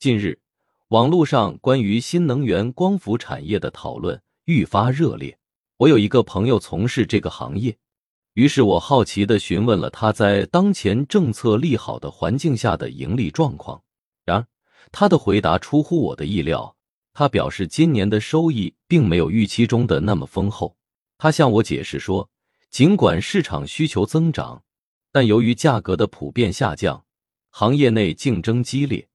近日，网络上关于新能源光伏产业的讨论愈发热烈。我有一个朋友从事这个行业，于是我好奇的询问了他在当前政策利好的环境下的盈利状况。然而，他的回答出乎我的意料。他表示，今年的收益并没有预期中的那么丰厚。他向我解释说，尽管市场需求增长，但由于价格的普遍下降，行业内竞争激烈，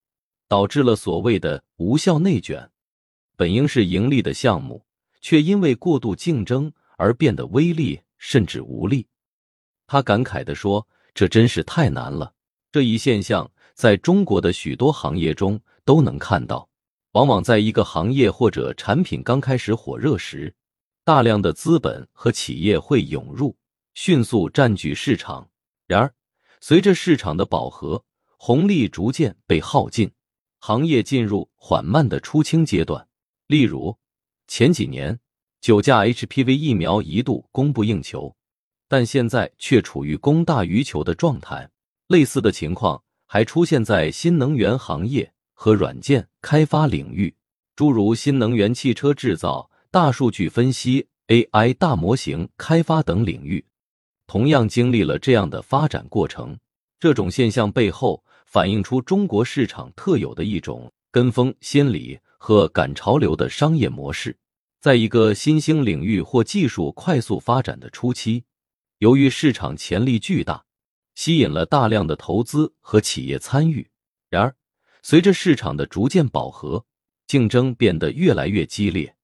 导致了所谓的无效内卷。本应是盈利的项目，却因为过度竞争而变得微利甚至无利。他感慨地说：“这真是太难了。”这一现象在中国的许多行业中都能看到。往往在一个行业或者产品刚开始火热时，大量的资本和企业会涌入，迅速占据市场。然而，随着市场的饱和，红利逐渐被耗尽，行业进入缓慢的出清阶段。例如，前几年九价 HPV 疫苗一度供不应求，但现在却处于供大于求的状态。类似的情况还出现在新能源行业。和软件开发领域，诸如新能源汽车制造、大数据分析、AI 大模型开发等领域，同样经历了这样的发展过程。这种现象背后反映出中国市场特有的一种跟风心理和赶潮流的商业模式。在一个新兴领域或技术快速发展的初期，由于市场潜力巨大，吸引了大量的投资和企业参与。然而，随着市场的逐渐饱和，竞争变得越来越激烈，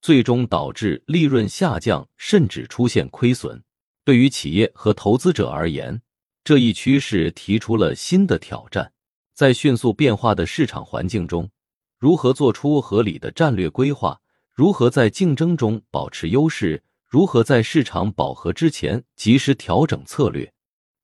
最终导致利润下降，甚至出现亏损。对于企业和投资者而言，这一趋势提出了新的挑战：在迅速变化的市场环境中，如何做出合理的战略规划？如何在竞争中保持优势？如何在市场饱和之前及时调整策略，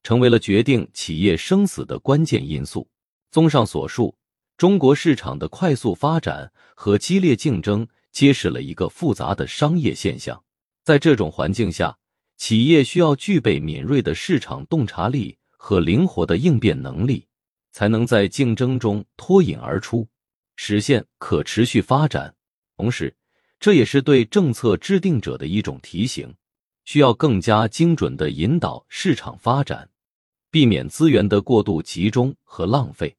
成为了决定企业生死的关键因素。综上所述。中国市场的快速发展和激烈竞争揭示了一个复杂的商业现象。在这种环境下，企业需要具备敏锐的市场洞察力和灵活的应变能力，才能在竞争中脱颖而出，实现可持续发展。同时，这也是对政策制定者的一种提醒：需要更加精准的引导市场发展，避免资源的过度集中和浪费。